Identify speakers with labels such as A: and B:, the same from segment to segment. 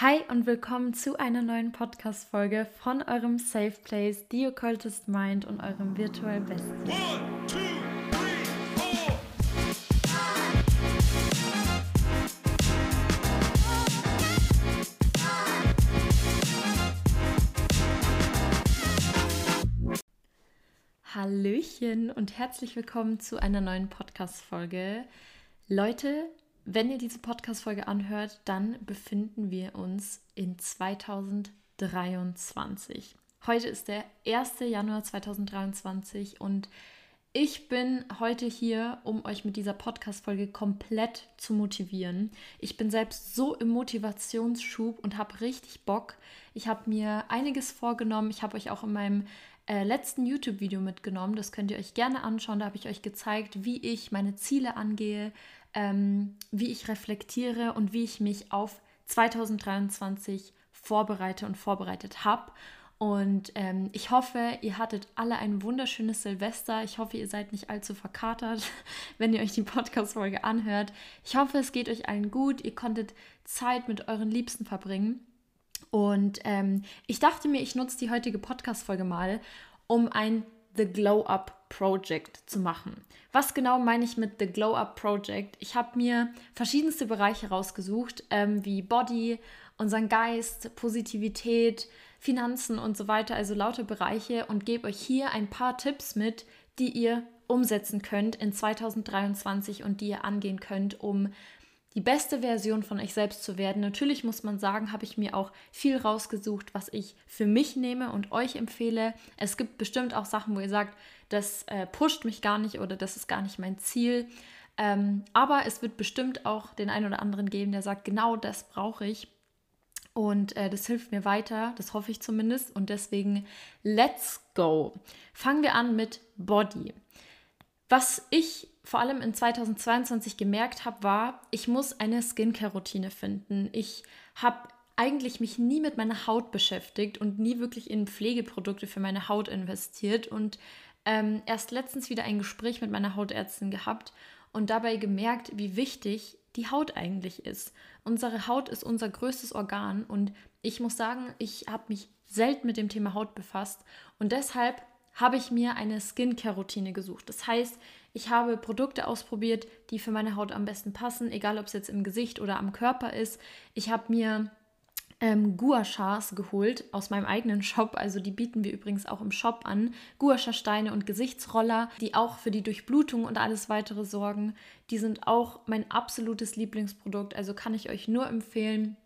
A: Hi und willkommen zu einer neuen Podcast-Folge von eurem Safe Place, The Occultist Mind und eurem Virtual Bestie. One, two, three. Hallöchen und herzlich willkommen zu einer neuen Podcast-Folge. Leute, wenn ihr diese Podcast-Folge anhört, dann befinden wir uns in 2023. Heute ist der 1. Januar 2023 und ich bin heute hier, um euch mit dieser Podcast-Folge komplett zu motivieren. Ich bin selbst so im Motivationsschub und habe richtig Bock. Ich habe mir einiges vorgenommen. Ich habe euch auch in meinem äh, letzten YouTube-Video mitgenommen. Das könnt ihr euch gerne anschauen. Da habe ich euch gezeigt, wie ich meine Ziele angehe, ähm, wie ich reflektiere und wie ich mich auf 2023 vorbereite und vorbereitet habe. Und ähm, ich hoffe, ihr hattet alle ein wunderschönes Silvester. Ich hoffe, ihr seid nicht allzu verkatert, wenn ihr euch die Podcast-Folge anhört. Ich hoffe, es geht euch allen gut. Ihr konntet Zeit mit euren Liebsten verbringen. Und ähm, ich dachte mir, ich nutze die heutige Podcast-Folge mal, um ein The Glow Up Project zu machen. Was genau meine ich mit The Glow Up Project? Ich habe mir verschiedenste Bereiche rausgesucht, ähm, wie Body, unseren Geist, Positivität, Finanzen und so weiter, also lauter Bereiche und gebe euch hier ein paar Tipps mit, die ihr umsetzen könnt in 2023 und die ihr angehen könnt, um die beste Version von euch selbst zu werden. Natürlich muss man sagen, habe ich mir auch viel rausgesucht, was ich für mich nehme und euch empfehle. Es gibt bestimmt auch Sachen, wo ihr sagt, das äh, pusht mich gar nicht oder das ist gar nicht mein Ziel. Ähm, aber es wird bestimmt auch den einen oder anderen geben, der sagt, genau das brauche ich. Und äh, das hilft mir weiter, das hoffe ich zumindest. Und deswegen, let's go. Fangen wir an mit Body. Was ich vor allem in 2022 gemerkt habe, war, ich muss eine Skincare-Routine finden. Ich habe eigentlich mich nie mit meiner Haut beschäftigt und nie wirklich in Pflegeprodukte für meine Haut investiert und ähm, erst letztens wieder ein Gespräch mit meiner Hautärztin gehabt und dabei gemerkt, wie wichtig die Haut eigentlich ist. Unsere Haut ist unser größtes Organ und ich muss sagen, ich habe mich selten mit dem Thema Haut befasst und deshalb habe ich mir eine Skincare-Routine gesucht. Das heißt, ich habe Produkte ausprobiert, die für meine Haut am besten passen, egal ob es jetzt im Gesicht oder am Körper ist. Ich habe mir ähm, Gua-Schas geholt aus meinem eigenen Shop. Also die bieten wir übrigens auch im Shop an. Gua-Sha-Steine und Gesichtsroller, die auch für die Durchblutung und alles weitere sorgen. Die sind auch mein absolutes Lieblingsprodukt. Also kann ich euch nur empfehlen.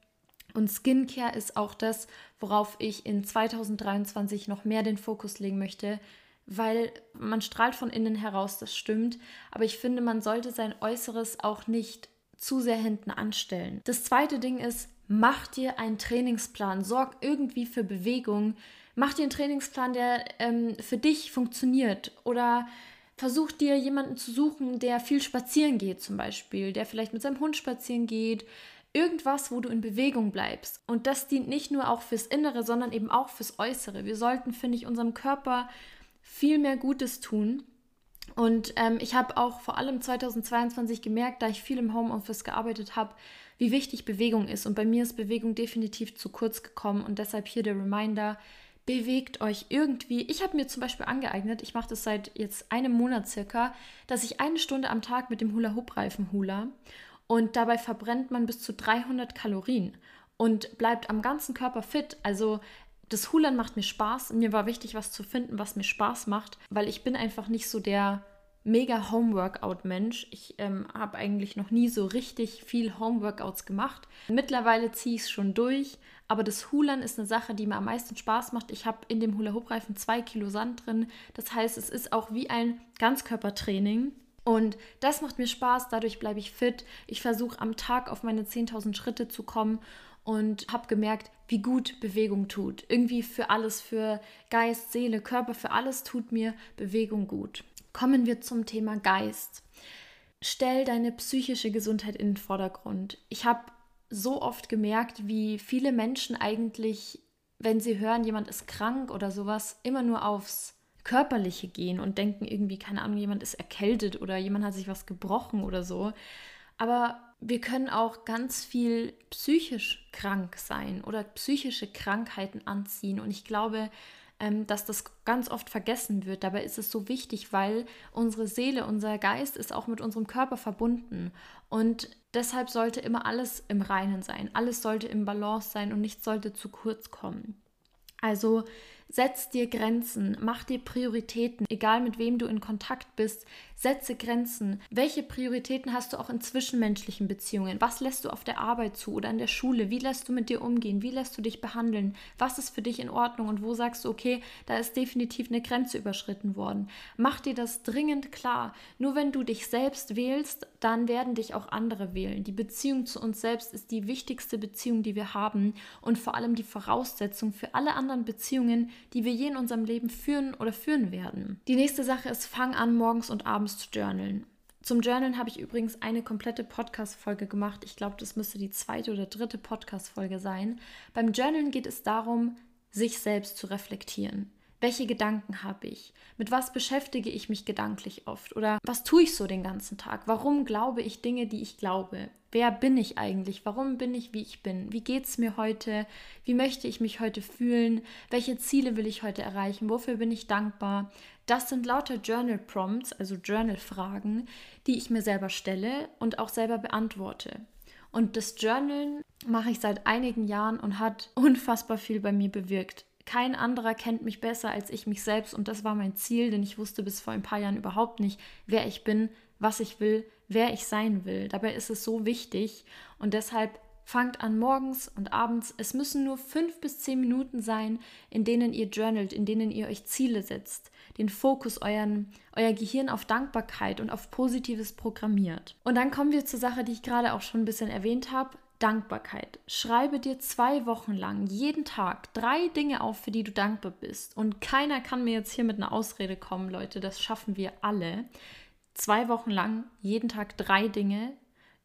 A: Und Skincare ist auch das, worauf ich in 2023 noch mehr den Fokus legen möchte, weil man strahlt von innen heraus, das stimmt. Aber ich finde, man sollte sein Äußeres auch nicht zu sehr hinten anstellen. Das zweite Ding ist, mach dir einen Trainingsplan, sorg irgendwie für Bewegung, mach dir einen Trainingsplan, der ähm, für dich funktioniert oder versuch dir jemanden zu suchen, der viel spazieren geht zum Beispiel, der vielleicht mit seinem Hund spazieren geht, irgendwas, wo du in Bewegung bleibst. Und das dient nicht nur auch fürs Innere, sondern eben auch fürs Äußere. Wir sollten, finde ich, unserem Körper viel mehr Gutes tun. Und ähm, ich habe auch vor allem 2022 gemerkt, da ich viel im Homeoffice gearbeitet habe, wie wichtig Bewegung ist. Und bei mir ist Bewegung definitiv zu kurz gekommen. Und deshalb hier der Reminder, bewegt euch irgendwie. Ich habe mir zum Beispiel angeeignet, ich mache das seit jetzt einem Monat circa, dass ich eine Stunde am Tag mit dem Hula-Hoop-Reifen hula. Und dabei verbrennt man bis zu 300 Kalorien und bleibt am ganzen Körper fit. Also das Hulan macht mir Spaß. Mir war wichtig, was zu finden, was mir Spaß macht, weil ich bin einfach nicht so der mega Homeworkout-Mensch. Ich ähm, habe eigentlich noch nie so richtig viel Homeworkouts gemacht. Mittlerweile ziehe ich es schon durch, aber das Hulan ist eine Sache, die mir am meisten Spaß macht. Ich habe in dem Hula-Hoop-Reifen zwei Kilo Sand drin. Das heißt, es ist auch wie ein Ganzkörpertraining. Und das macht mir Spaß, dadurch bleibe ich fit. Ich versuche am Tag auf meine 10.000 Schritte zu kommen und habe gemerkt, wie gut Bewegung tut. Irgendwie für alles, für Geist, Seele, Körper, für alles tut mir Bewegung gut. Kommen wir zum Thema Geist. Stell deine psychische Gesundheit in den Vordergrund. Ich habe so oft gemerkt, wie viele Menschen eigentlich, wenn sie hören, jemand ist krank oder sowas, immer nur aufs Körperliche gehen und denken irgendwie, keine Ahnung, jemand ist erkältet oder jemand hat sich was gebrochen oder so. Aber wir können auch ganz viel psychisch krank sein oder psychische Krankheiten anziehen. Und ich glaube, ähm, dass das ganz oft vergessen wird. Dabei ist es so wichtig, weil unsere Seele, unser Geist ist auch mit unserem Körper verbunden. Und deshalb sollte immer alles im Reinen sein. Alles sollte im Balance sein und nichts sollte zu kurz kommen. Also Setz dir Grenzen, mach dir Prioritäten, egal mit wem du in Kontakt bist, setze Grenzen. Welche Prioritäten hast du auch in zwischenmenschlichen Beziehungen? Was lässt du auf der Arbeit zu oder in der Schule? Wie lässt du mit dir umgehen? Wie lässt du dich behandeln? Was ist für dich in Ordnung und wo sagst du, okay, da ist definitiv eine Grenze überschritten worden? Mach dir das dringend klar. Nur wenn du dich selbst wählst, dann werden dich auch andere wählen. Die Beziehung zu uns selbst ist die wichtigste Beziehung, die wir haben und vor allem die Voraussetzung für alle anderen Beziehungen, die wir je in unserem Leben führen oder führen werden. Die nächste Sache ist, fang an, morgens und abends zu journalen. Zum Journalen habe ich übrigens eine komplette Podcast-Folge gemacht. Ich glaube, das müsste die zweite oder dritte Podcast-Folge sein. Beim Journalen geht es darum, sich selbst zu reflektieren. Welche Gedanken habe ich? Mit was beschäftige ich mich gedanklich oft? Oder was tue ich so den ganzen Tag? Warum glaube ich Dinge, die ich glaube? Wer bin ich eigentlich? Warum bin ich, wie ich bin? Wie geht es mir heute? Wie möchte ich mich heute fühlen? Welche Ziele will ich heute erreichen? Wofür bin ich dankbar? Das sind lauter Journal Prompts, also Journal Fragen, die ich mir selber stelle und auch selber beantworte. Und das Journalen mache ich seit einigen Jahren und hat unfassbar viel bei mir bewirkt. Kein anderer kennt mich besser als ich mich selbst und das war mein Ziel, denn ich wusste bis vor ein paar Jahren überhaupt nicht, wer ich bin, was ich will, wer ich sein will. Dabei ist es so wichtig und deshalb fangt an morgens und abends. Es müssen nur fünf bis zehn Minuten sein, in denen ihr journalt, in denen ihr euch Ziele setzt, den Fokus, euren, euer Gehirn auf Dankbarkeit und auf Positives programmiert. Und dann kommen wir zur Sache, die ich gerade auch schon ein bisschen erwähnt habe. Dankbarkeit. Schreibe dir zwei Wochen lang jeden Tag drei Dinge auf, für die du dankbar bist. Und keiner kann mir jetzt hier mit einer Ausrede kommen, Leute. Das schaffen wir alle. Zwei Wochen lang jeden Tag drei Dinge.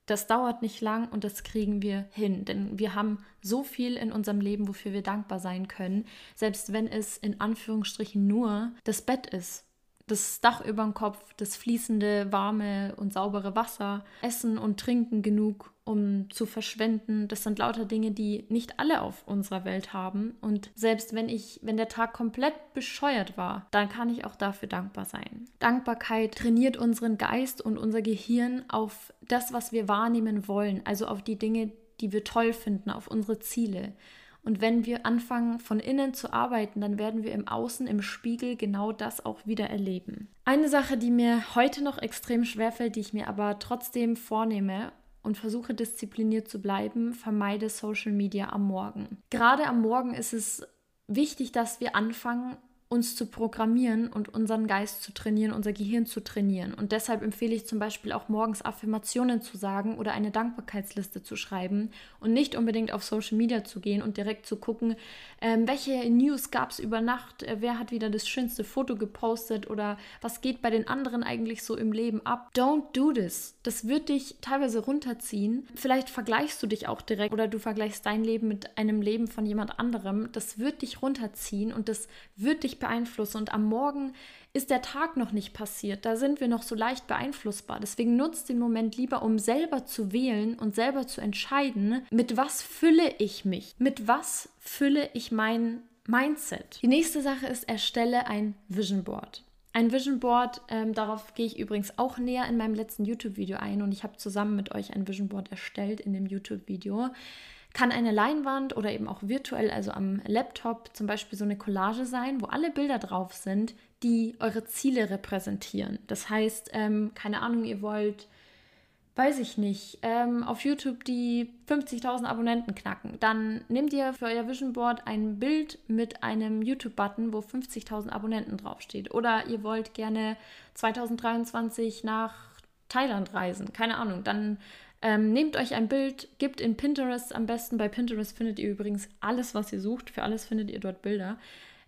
A: Das dauert nicht lang und das kriegen wir hin, denn wir haben so viel in unserem Leben, wofür wir dankbar sein können, selbst wenn es in Anführungsstrichen nur das Bett ist, das Dach über dem Kopf, das fließende, warme und saubere Wasser, Essen und Trinken genug, um zu verschwenden. Das sind lauter Dinge, die nicht alle auf unserer Welt haben. Und selbst wenn ich, wenn der Tag komplett bescheuert war, dann kann ich auch dafür dankbar sein. Dankbarkeit trainiert unseren Geist und unser Gehirn auf das, was wir wahrnehmen wollen, also auf die Dinge, die wir toll finden, auf unsere Ziele. Und wenn wir anfangen, von innen zu arbeiten, dann werden wir im Außen, im Spiegel genau das auch wieder erleben. Eine Sache, die mir heute noch extrem schwerfällt, die ich mir aber trotzdem vornehme und versuche diszipliniert zu bleiben, vermeide Social Media am Morgen. Gerade am Morgen ist es wichtig, dass wir anfangen, uns zu programmieren und unseren Geist zu trainieren, unser Gehirn zu trainieren. Und deshalb empfehle ich zum Beispiel auch morgens Affirmationen zu sagen oder eine Dankbarkeitsliste zu schreiben und nicht unbedingt auf Social Media zu gehen und direkt zu gucken, ähm, welche News gab es über Nacht, äh, wer hat wieder das schönste Foto gepostet oder was geht bei den anderen eigentlich so im Leben ab. Don't do this. Das wird dich teilweise runterziehen. Vielleicht vergleichst du dich auch direkt oder du vergleichst dein Leben mit einem Leben von jemand anderem. Das wird dich runterziehen und das wird dich beeinflussen. Und am Morgen ist der Tag noch nicht passiert. Da sind wir noch so leicht beeinflussbar. Deswegen nutzt den Moment lieber, um selber zu wählen und selber zu entscheiden, mit was fülle ich mich? Mit was fülle ich mein Mindset? Die nächste Sache ist, erstelle ein Vision Board. Ein Vision Board, ähm, darauf gehe ich übrigens auch näher in meinem letzten YouTube-Video ein und ich habe zusammen mit euch ein Vision Board erstellt in dem YouTube-Video. Kann eine Leinwand oder eben auch virtuell, also am Laptop zum Beispiel so eine Collage sein, wo alle Bilder drauf sind, die eure Ziele repräsentieren. Das heißt, ähm, keine Ahnung, ihr wollt, weiß ich nicht, ähm, auf YouTube die 50.000 Abonnenten knacken. Dann nehmt ihr für euer Vision Board ein Bild mit einem YouTube-Button, wo 50.000 Abonnenten draufsteht. Oder ihr wollt gerne 2023 nach Thailand reisen. Keine Ahnung. Dann ähm, nehmt euch ein Bild, gebt in Pinterest am besten. Bei Pinterest findet ihr übrigens alles, was ihr sucht. Für alles findet ihr dort Bilder.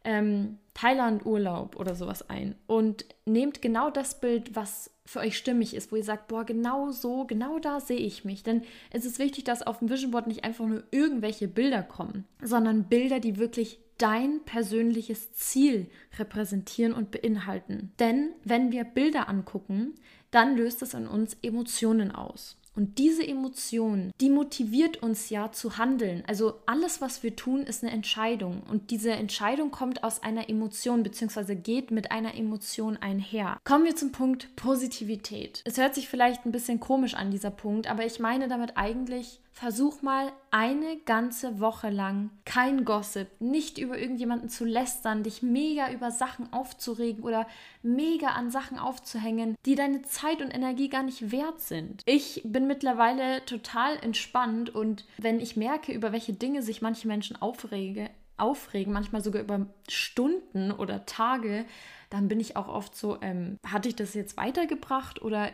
A: Ähm, Thailand-Urlaub oder sowas ein. Und nehmt genau das Bild, was für euch stimmig ist, wo ihr sagt, boah, genau so, genau da sehe ich mich. Denn es ist wichtig, dass auf dem Vision Board nicht einfach nur irgendwelche Bilder kommen, sondern Bilder, die wirklich dein persönliches Ziel repräsentieren und beinhalten. Denn wenn wir Bilder angucken, dann löst es in uns Emotionen aus. Und diese Emotion, die motiviert uns ja zu handeln. Also alles, was wir tun, ist eine Entscheidung. Und diese Entscheidung kommt aus einer Emotion bzw. geht mit einer Emotion einher. Kommen wir zum Punkt Positivität. Es hört sich vielleicht ein bisschen komisch an, dieser Punkt, aber ich meine damit eigentlich, versuch mal eine ganze Woche lang kein Gossip, nicht über irgendjemanden zu lästern, dich mega über Sachen aufzuregen oder mega an Sachen aufzuhängen, die deine Zeit und Energie gar nicht wert sind. Ich bin mittlerweile total entspannt und wenn ich merke, über welche Dinge sich manche Menschen aufrege, aufregen, manchmal sogar über Stunden oder Tage, dann bin ich auch oft so, ähm, hatte ich das jetzt weitergebracht oder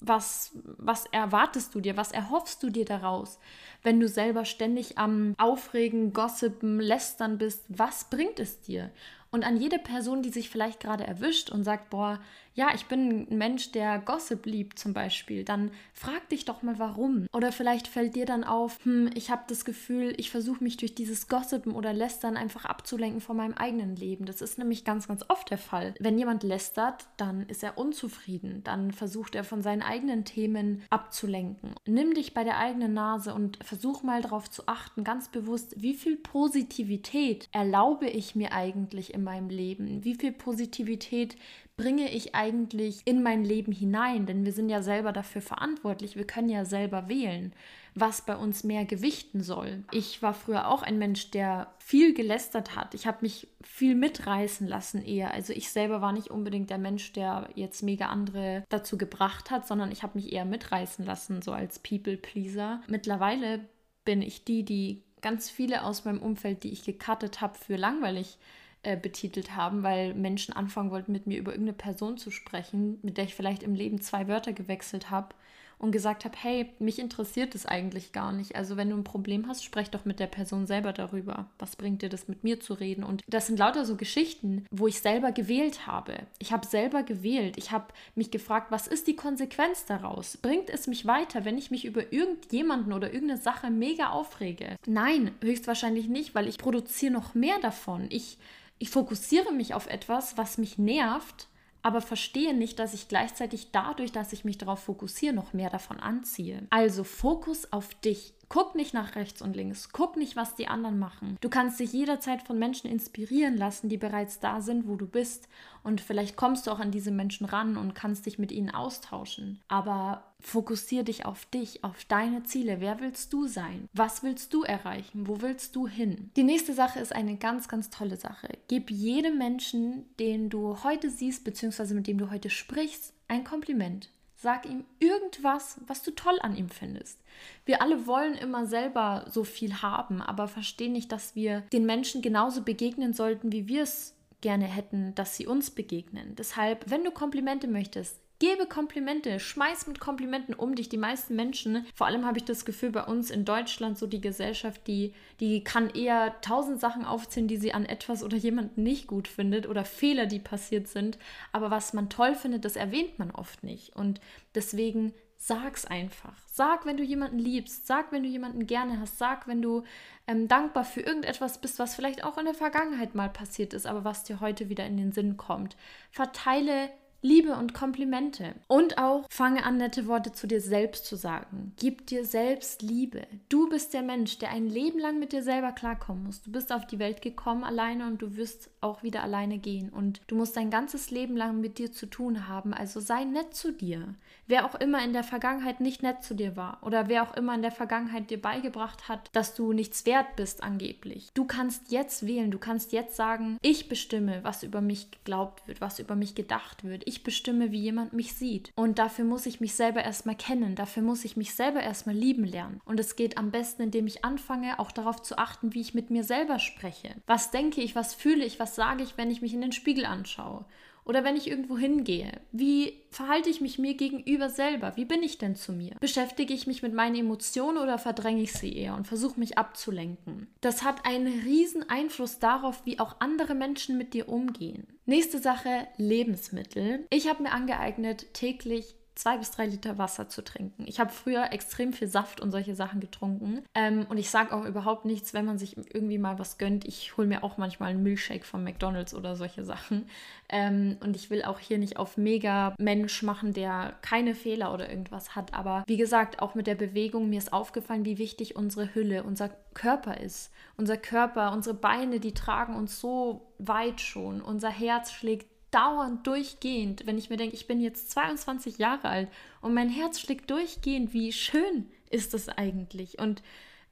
A: was, was erwartest du dir, was erhoffst du dir daraus, wenn du selber ständig am Aufregen, Gossipen, Lästern bist, was bringt es dir? Und an jede Person, die sich vielleicht gerade erwischt und sagt, boah, ja, ich bin ein Mensch, der Gossip liebt zum Beispiel, dann frag dich doch mal warum. Oder vielleicht fällt dir dann auf, hm, ich habe das Gefühl, ich versuche mich durch dieses Gossipen oder Lästern einfach abzulenken von meinem eigenen Leben. Das ist nämlich ganz, ganz oft der Fall. Wenn jemand lästert, dann ist er unzufrieden, dann versucht er von seinen eigenen Themen abzulenken. Nimm dich bei der eigenen Nase und versuch mal darauf zu achten, ganz bewusst, wie viel Positivität erlaube ich mir eigentlich in meinem Leben? Wie viel Positivität bringe ich eigentlich in mein Leben hinein? Denn wir sind ja selber dafür verantwortlich. Wir können ja selber wählen, was bei uns mehr gewichten soll. Ich war früher auch ein Mensch, der viel gelästert hat. Ich habe mich viel mitreißen lassen eher. Also ich selber war nicht unbedingt der Mensch, der jetzt mega andere dazu gebracht hat, sondern ich habe mich eher mitreißen lassen, so als People-Pleaser. Mittlerweile bin ich die, die ganz viele aus meinem Umfeld, die ich gecuttet habe für langweilig äh, betitelt haben, weil Menschen anfangen wollten, mit mir über irgendeine Person zu sprechen, mit der ich vielleicht im Leben zwei Wörter gewechselt habe und gesagt habe, hey, mich interessiert das eigentlich gar nicht. Also wenn du ein Problem hast, sprech doch mit der Person selber darüber. Was bringt dir das, mit mir zu reden? Und das sind lauter so Geschichten, wo ich selber gewählt habe. Ich habe selber gewählt. Ich habe mich gefragt, was ist die Konsequenz daraus? Bringt es mich weiter, wenn ich mich über irgendjemanden oder irgendeine Sache mega aufrege? Nein, höchstwahrscheinlich nicht, weil ich produziere noch mehr davon. Ich ich fokussiere mich auf etwas, was mich nervt, aber verstehe nicht, dass ich gleichzeitig dadurch, dass ich mich darauf fokussiere, noch mehr davon anziehe. Also Fokus auf dich. Guck nicht nach rechts und links. Guck nicht, was die anderen machen. Du kannst dich jederzeit von Menschen inspirieren lassen, die bereits da sind, wo du bist. Und vielleicht kommst du auch an diese Menschen ran und kannst dich mit ihnen austauschen. Aber fokussier dich auf dich, auf deine Ziele. Wer willst du sein? Was willst du erreichen? Wo willst du hin? Die nächste Sache ist eine ganz, ganz tolle Sache. Gib jedem Menschen, den du heute siehst, beziehungsweise mit dem du heute sprichst, ein Kompliment. Sag ihm irgendwas, was du toll an ihm findest. Wir alle wollen immer selber so viel haben, aber verstehen nicht, dass wir den Menschen genauso begegnen sollten, wie wir es gerne hätten, dass sie uns begegnen. Deshalb, wenn du Komplimente möchtest, Gebe Komplimente, schmeiß mit Komplimenten um dich. Die meisten Menschen, vor allem habe ich das Gefühl bei uns in Deutschland, so die Gesellschaft, die, die kann eher tausend Sachen aufzählen, die sie an etwas oder jemanden nicht gut findet oder Fehler, die passiert sind. Aber was man toll findet, das erwähnt man oft nicht. Und deswegen sag's einfach. Sag, wenn du jemanden liebst. Sag, wenn du jemanden gerne hast. Sag, wenn du ähm, dankbar für irgendetwas bist, was vielleicht auch in der Vergangenheit mal passiert ist, aber was dir heute wieder in den Sinn kommt. Verteile Liebe und Komplimente. Und auch fange an, nette Worte zu dir selbst zu sagen. Gib dir selbst Liebe. Du bist der Mensch, der ein Leben lang mit dir selber klarkommen muss. Du bist auf die Welt gekommen alleine und du wirst auch wieder alleine gehen. Und du musst dein ganzes Leben lang mit dir zu tun haben. Also sei nett zu dir. Wer auch immer in der Vergangenheit nicht nett zu dir war oder wer auch immer in der Vergangenheit dir beigebracht hat, dass du nichts wert bist angeblich. Du kannst jetzt wählen. Du kannst jetzt sagen, ich bestimme, was über mich geglaubt wird, was über mich gedacht wird ich bestimme, wie jemand mich sieht. Und dafür muss ich mich selber erstmal kennen, dafür muss ich mich selber erstmal lieben lernen. Und es geht am besten, indem ich anfange, auch darauf zu achten, wie ich mit mir selber spreche. Was denke ich, was fühle ich, was sage ich, wenn ich mich in den Spiegel anschaue? Oder wenn ich irgendwo hingehe, wie verhalte ich mich mir gegenüber selber? Wie bin ich denn zu mir? Beschäftige ich mich mit meinen Emotionen oder verdränge ich sie eher und versuche mich abzulenken? Das hat einen riesen Einfluss darauf, wie auch andere Menschen mit dir umgehen. Nächste Sache, Lebensmittel. Ich habe mir angeeignet, täglich zwei bis drei Liter Wasser zu trinken. Ich habe früher extrem viel Saft und solche Sachen getrunken. Ähm, und ich sage auch überhaupt nichts, wenn man sich irgendwie mal was gönnt. Ich hole mir auch manchmal einen Milchshake von McDonalds oder solche Sachen. Ähm, und ich will auch hier nicht auf mega Mensch machen, der keine Fehler oder irgendwas hat. Aber wie gesagt, auch mit der Bewegung, mir ist aufgefallen, wie wichtig unsere Hülle, unser Körper ist. Unser Körper, unsere Beine, die tragen uns so weit schon. Unser Herz schlägt dauernd durchgehend, wenn ich mir denke, ich bin jetzt 22 Jahre alt und mein Herz schlägt durchgehend, wie schön ist das eigentlich? Und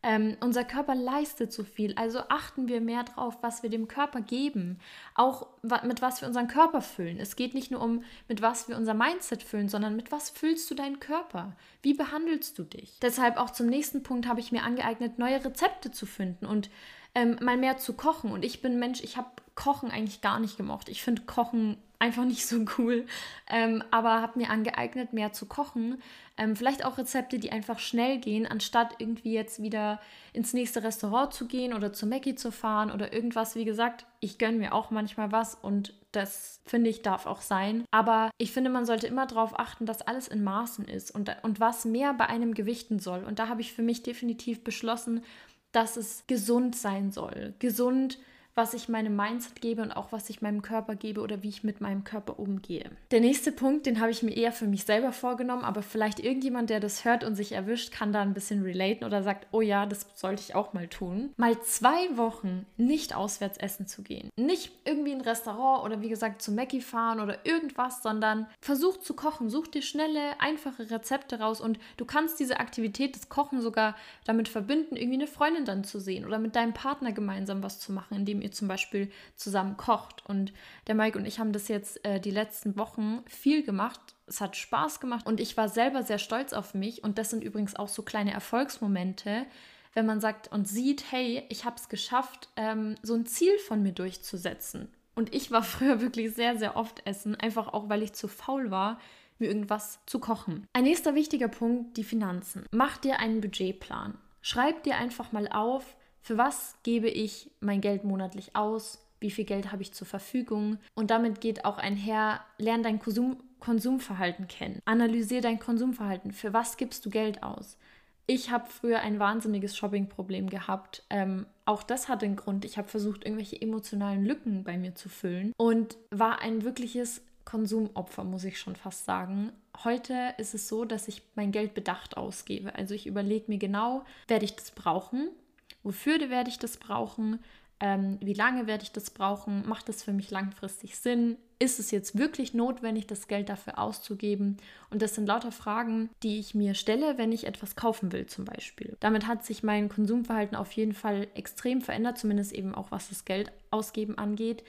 A: ähm, unser Körper leistet so viel, also achten wir mehr drauf, was wir dem Körper geben, auch mit was wir unseren Körper füllen. Es geht nicht nur um, mit was wir unser Mindset füllen, sondern mit was füllst du deinen Körper? Wie behandelst du dich? Deshalb auch zum nächsten Punkt habe ich mir angeeignet, neue Rezepte zu finden und ähm, mal mehr zu kochen. Und ich bin Mensch, ich habe Kochen eigentlich gar nicht gemocht. Ich finde Kochen einfach nicht so cool, ähm, aber habe mir angeeignet, mehr zu kochen. Ähm, vielleicht auch Rezepte, die einfach schnell gehen, anstatt irgendwie jetzt wieder ins nächste Restaurant zu gehen oder zu Mackie zu fahren oder irgendwas. Wie gesagt, ich gönne mir auch manchmal was und das finde ich darf auch sein. Aber ich finde, man sollte immer darauf achten, dass alles in Maßen ist und, und was mehr bei einem gewichten soll. Und da habe ich für mich definitiv beschlossen, dass es gesund sein soll. Gesund was ich meinem Mindset gebe und auch was ich meinem Körper gebe oder wie ich mit meinem Körper umgehe. Der nächste Punkt, den habe ich mir eher für mich selber vorgenommen, aber vielleicht irgendjemand, der das hört und sich erwischt, kann da ein bisschen relaten oder sagt, oh ja, das sollte ich auch mal tun. Mal zwei Wochen nicht auswärts essen zu gehen. Nicht irgendwie ein Restaurant oder wie gesagt zu Mackie fahren oder irgendwas, sondern versuch zu kochen. Such dir schnelle, einfache Rezepte raus und du kannst diese Aktivität des Kochen sogar damit verbinden, irgendwie eine Freundin dann zu sehen oder mit deinem Partner gemeinsam was zu machen, indem ihr ihr zum Beispiel zusammen kocht. Und der Mike und ich haben das jetzt äh, die letzten Wochen viel gemacht. Es hat Spaß gemacht und ich war selber sehr stolz auf mich. Und das sind übrigens auch so kleine Erfolgsmomente, wenn man sagt und sieht, hey, ich habe es geschafft, ähm, so ein Ziel von mir durchzusetzen. Und ich war früher wirklich sehr, sehr oft essen, einfach auch, weil ich zu faul war, mir irgendwas zu kochen. Ein nächster wichtiger Punkt, die Finanzen. Mach dir einen Budgetplan. Schreib dir einfach mal auf, für was gebe ich mein Geld monatlich aus? Wie viel Geld habe ich zur Verfügung? Und damit geht auch einher, lern dein Konsum Konsumverhalten kennen. Analysier dein Konsumverhalten. Für was gibst du Geld aus? Ich habe früher ein wahnsinniges Shoppingproblem gehabt. Ähm, auch das hatte einen Grund. Ich habe versucht, irgendwelche emotionalen Lücken bei mir zu füllen und war ein wirkliches Konsumopfer, muss ich schon fast sagen. Heute ist es so, dass ich mein Geld bedacht ausgebe. Also ich überlege mir genau, werde ich das brauchen? Wofür werde ich das brauchen, ähm, wie lange werde ich das brauchen, macht das für mich langfristig Sinn, ist es jetzt wirklich notwendig, das Geld dafür auszugeben? Und das sind lauter Fragen, die ich mir stelle, wenn ich etwas kaufen will zum Beispiel. Damit hat sich mein Konsumverhalten auf jeden Fall extrem verändert, zumindest eben auch was das Geld ausgeben angeht.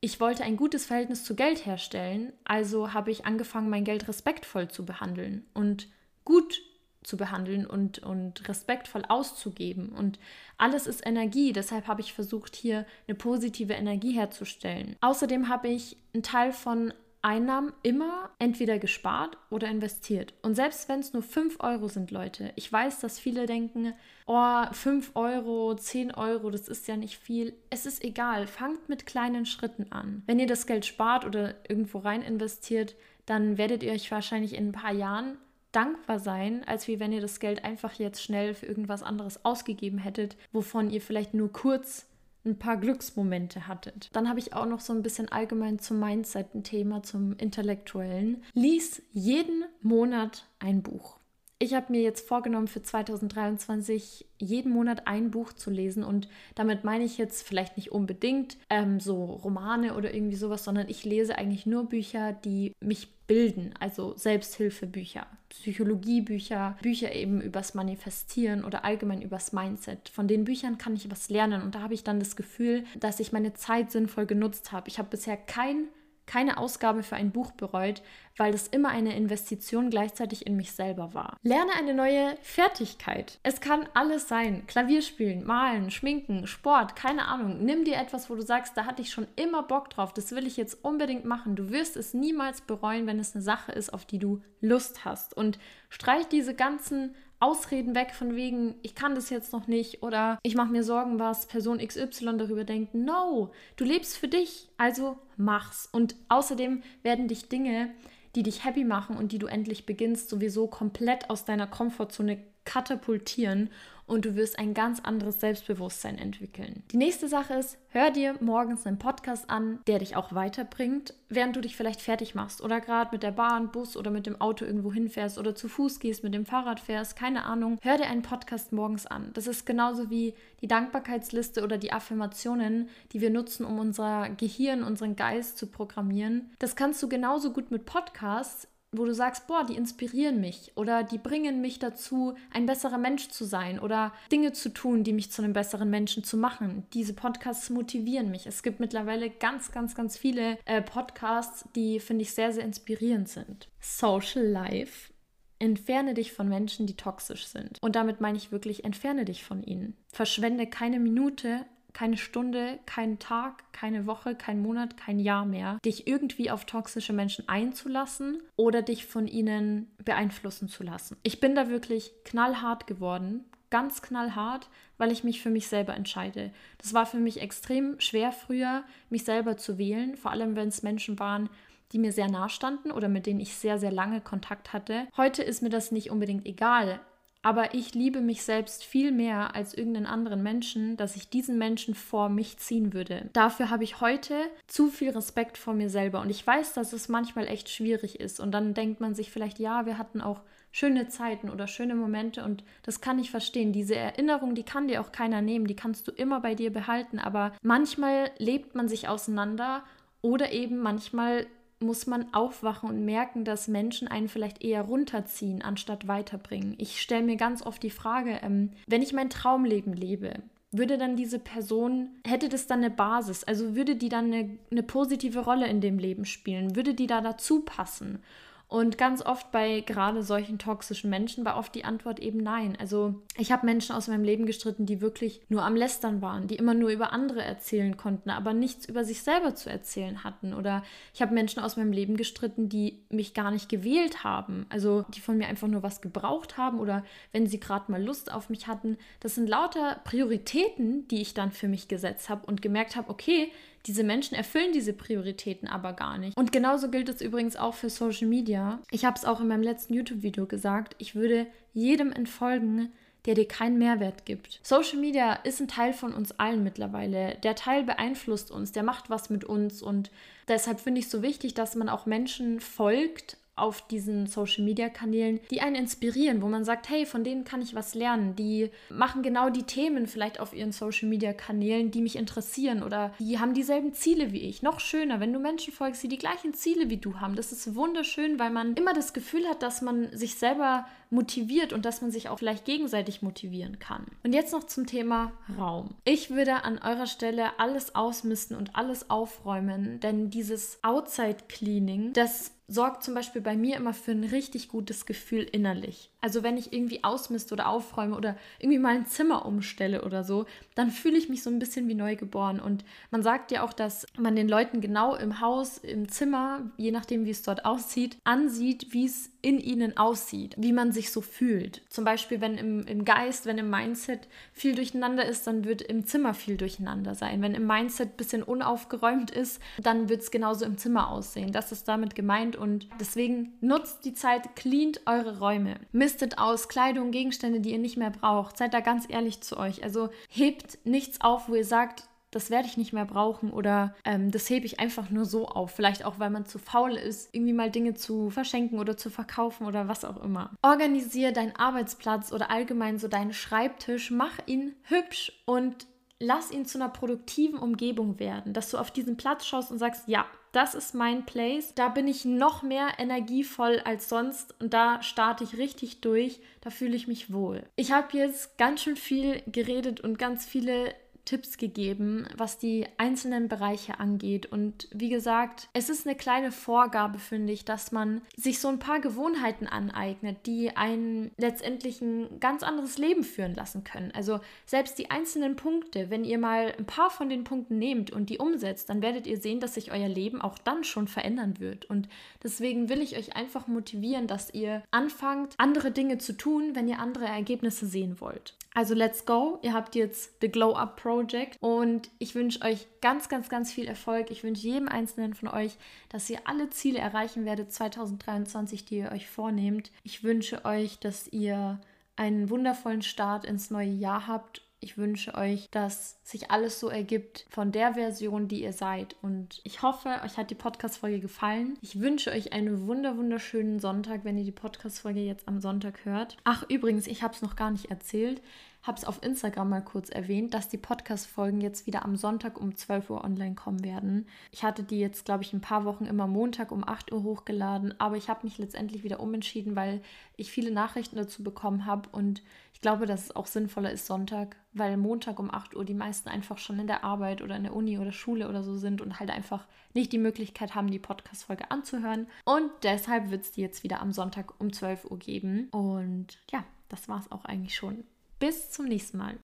A: Ich wollte ein gutes Verhältnis zu Geld herstellen, also habe ich angefangen, mein Geld respektvoll zu behandeln und gut zu behandeln und, und respektvoll auszugeben. Und alles ist Energie, deshalb habe ich versucht, hier eine positive Energie herzustellen. Außerdem habe ich einen Teil von Einnahmen immer entweder gespart oder investiert. Und selbst wenn es nur 5 Euro sind, Leute, ich weiß, dass viele denken, oh, 5 Euro, 10 Euro, das ist ja nicht viel. Es ist egal, fangt mit kleinen Schritten an. Wenn ihr das Geld spart oder irgendwo rein investiert, dann werdet ihr euch wahrscheinlich in ein paar Jahren dankbar sein, als wie wenn ihr das Geld einfach jetzt schnell für irgendwas anderes ausgegeben hättet, wovon ihr vielleicht nur kurz ein paar Glücksmomente hattet. Dann habe ich auch noch so ein bisschen allgemein zum Mindset ein Thema, zum Intellektuellen. Lies jeden Monat ein Buch. Ich habe mir jetzt vorgenommen, für 2023 jeden Monat ein Buch zu lesen. Und damit meine ich jetzt vielleicht nicht unbedingt ähm, so Romane oder irgendwie sowas, sondern ich lese eigentlich nur Bücher, die mich bilden. Also Selbsthilfebücher, Psychologiebücher, Bücher eben übers Manifestieren oder allgemein übers Mindset. Von den Büchern kann ich was lernen. Und da habe ich dann das Gefühl, dass ich meine Zeit sinnvoll genutzt habe. Ich habe bisher kein keine Ausgabe für ein Buch bereut, weil das immer eine Investition gleichzeitig in mich selber war. Lerne eine neue Fertigkeit. Es kann alles sein. Klavier spielen, malen, schminken, Sport, keine Ahnung. Nimm dir etwas, wo du sagst, da hatte ich schon immer Bock drauf, das will ich jetzt unbedingt machen. Du wirst es niemals bereuen, wenn es eine Sache ist, auf die du Lust hast. Und streich diese ganzen Ausreden weg von wegen, ich kann das jetzt noch nicht oder ich mache mir Sorgen, was Person XY darüber denkt. No, du lebst für dich, also mach's. Und außerdem werden dich Dinge, die dich happy machen und die du endlich beginnst, sowieso komplett aus deiner Komfortzone katapultieren und du wirst ein ganz anderes Selbstbewusstsein entwickeln. Die nächste Sache ist, hör dir morgens einen Podcast an, der dich auch weiterbringt, während du dich vielleicht fertig machst oder gerade mit der Bahn, Bus oder mit dem Auto irgendwo hinfährst oder zu Fuß gehst, mit dem Fahrrad fährst, keine Ahnung. Hör dir einen Podcast morgens an. Das ist genauso wie die Dankbarkeitsliste oder die Affirmationen, die wir nutzen, um unser Gehirn, unseren Geist zu programmieren. Das kannst du genauso gut mit Podcasts wo du sagst, boah, die inspirieren mich oder die bringen mich dazu, ein besserer Mensch zu sein oder Dinge zu tun, die mich zu einem besseren Menschen zu machen. Diese Podcasts motivieren mich. Es gibt mittlerweile ganz, ganz, ganz viele äh, Podcasts, die, finde ich, sehr, sehr inspirierend sind. Social Life. Entferne dich von Menschen, die toxisch sind. Und damit meine ich wirklich, entferne dich von ihnen. Verschwende keine Minute keine Stunde, keinen Tag, keine Woche, kein Monat, kein Jahr mehr, dich irgendwie auf toxische Menschen einzulassen oder dich von ihnen beeinflussen zu lassen. Ich bin da wirklich knallhart geworden, ganz knallhart, weil ich mich für mich selber entscheide. Das war für mich extrem schwer früher, mich selber zu wählen, vor allem wenn es Menschen waren, die mir sehr nah standen oder mit denen ich sehr, sehr lange Kontakt hatte. Heute ist mir das nicht unbedingt egal, aber ich liebe mich selbst viel mehr als irgendeinen anderen Menschen, dass ich diesen Menschen vor mich ziehen würde. Dafür habe ich heute zu viel Respekt vor mir selber. Und ich weiß, dass es manchmal echt schwierig ist. Und dann denkt man sich vielleicht, ja, wir hatten auch schöne Zeiten oder schöne Momente. Und das kann ich verstehen. Diese Erinnerung, die kann dir auch keiner nehmen. Die kannst du immer bei dir behalten. Aber manchmal lebt man sich auseinander. Oder eben manchmal muss man aufwachen und merken, dass Menschen einen vielleicht eher runterziehen, anstatt weiterbringen. Ich stelle mir ganz oft die Frage, ähm, wenn ich mein Traumleben lebe, würde dann diese Person, hätte das dann eine Basis? Also würde die dann eine, eine positive Rolle in dem Leben spielen? Würde die da dazu passen? Und ganz oft bei gerade solchen toxischen Menschen war oft die Antwort eben nein. Also ich habe Menschen aus meinem Leben gestritten, die wirklich nur am Lästern waren, die immer nur über andere erzählen konnten, aber nichts über sich selber zu erzählen hatten. Oder ich habe Menschen aus meinem Leben gestritten, die mich gar nicht gewählt haben. Also die von mir einfach nur was gebraucht haben oder wenn sie gerade mal Lust auf mich hatten. Das sind lauter Prioritäten, die ich dann für mich gesetzt habe und gemerkt habe, okay, diese Menschen erfüllen diese Prioritäten aber gar nicht. Und genauso gilt es übrigens auch für Social Media. Ich habe es auch in meinem letzten YouTube-Video gesagt. Ich würde jedem entfolgen, der dir keinen Mehrwert gibt. Social Media ist ein Teil von uns allen mittlerweile. Der Teil beeinflusst uns, der macht was mit uns und deshalb finde ich es so wichtig, dass man auch Menschen folgt, auf diesen Social Media Kanälen, die einen inspirieren, wo man sagt, hey, von denen kann ich was lernen. Die machen genau die Themen vielleicht auf ihren Social Media Kanälen, die mich interessieren oder die haben dieselben Ziele wie ich. Noch schöner, wenn du Menschen folgst, die die gleichen Ziele wie du haben. Das ist wunderschön, weil man immer das Gefühl hat, dass man sich selber motiviert und dass man sich auch vielleicht gegenseitig motivieren kann. Und jetzt noch zum Thema Raum. Ich würde an eurer Stelle alles ausmisten und alles aufräumen, denn dieses Outside Cleaning, das sorgt zum Beispiel bei mir immer für ein richtig gutes Gefühl innerlich. Also wenn ich irgendwie ausmiste oder aufräume oder irgendwie mal ein Zimmer umstelle oder so, dann fühle ich mich so ein bisschen wie neugeboren. Und man sagt ja auch, dass man den Leuten genau im Haus, im Zimmer, je nachdem wie es dort aussieht, ansieht, wie es in ihnen aussieht, wie man sich so fühlt. Zum Beispiel, wenn im, im Geist, wenn im Mindset viel durcheinander ist, dann wird im Zimmer viel durcheinander sein. Wenn im Mindset ein bisschen unaufgeräumt ist, dann wird es genauso im Zimmer aussehen. Das ist damit gemeint und deswegen nutzt die Zeit, cleant eure Räume. Mistet aus Kleidung, Gegenstände, die ihr nicht mehr braucht. Seid da ganz ehrlich zu euch. Also hebt nichts auf, wo ihr sagt, das werde ich nicht mehr brauchen oder ähm, das hebe ich einfach nur so auf. Vielleicht auch, weil man zu faul ist, irgendwie mal Dinge zu verschenken oder zu verkaufen oder was auch immer. Organisiere deinen Arbeitsplatz oder allgemein so deinen Schreibtisch, mach ihn hübsch und lass ihn zu einer produktiven Umgebung werden, dass du auf diesen Platz schaust und sagst, ja, das ist mein Place. Da bin ich noch mehr energievoll als sonst und da starte ich richtig durch. Da fühle ich mich wohl. Ich habe jetzt ganz schön viel geredet und ganz viele Tipps gegeben, was die einzelnen Bereiche angeht. Und wie gesagt, es ist eine kleine Vorgabe, finde ich, dass man sich so ein paar Gewohnheiten aneignet, die einen letztendlich ein ganz anderes Leben führen lassen können. Also selbst die einzelnen Punkte, wenn ihr mal ein paar von den Punkten nehmt und die umsetzt, dann werdet ihr sehen, dass sich euer Leben auch dann schon verändern wird. Und deswegen will ich euch einfach motivieren, dass ihr anfangt, andere Dinge zu tun, wenn ihr andere Ergebnisse sehen wollt. Also let's go. Ihr habt jetzt The Glow Up Project und ich wünsche euch ganz, ganz, ganz viel Erfolg. Ich wünsche jedem Einzelnen von euch, dass ihr alle Ziele erreichen werdet 2023, die ihr euch vornehmt. Ich wünsche euch, dass ihr einen wundervollen Start ins neue Jahr habt ich wünsche euch, dass sich alles so ergibt von der Version, die ihr seid. Und ich hoffe, euch hat die Podcast-Folge gefallen. Ich wünsche euch einen wunder wunderschönen Sonntag, wenn ihr die Podcast-Folge jetzt am Sonntag hört. Ach, übrigens, ich habe es noch gar nicht erzählt habe es auf Instagram mal kurz erwähnt, dass die Podcast-Folgen jetzt wieder am Sonntag um 12 Uhr online kommen werden. Ich hatte die jetzt, glaube ich, ein paar Wochen immer Montag um 8 Uhr hochgeladen, aber ich habe mich letztendlich wieder umentschieden, weil ich viele Nachrichten dazu bekommen habe und ich glaube, dass es auch sinnvoller ist Sonntag, weil Montag um 8 Uhr die meisten einfach schon in der Arbeit oder in der Uni oder Schule oder so sind und halt einfach nicht die Möglichkeit haben, die Podcast-Folge anzuhören. Und deshalb wird es die jetzt wieder am Sonntag um 12 Uhr geben. Und ja, das war es auch eigentlich schon. Bis zum nächsten Mal.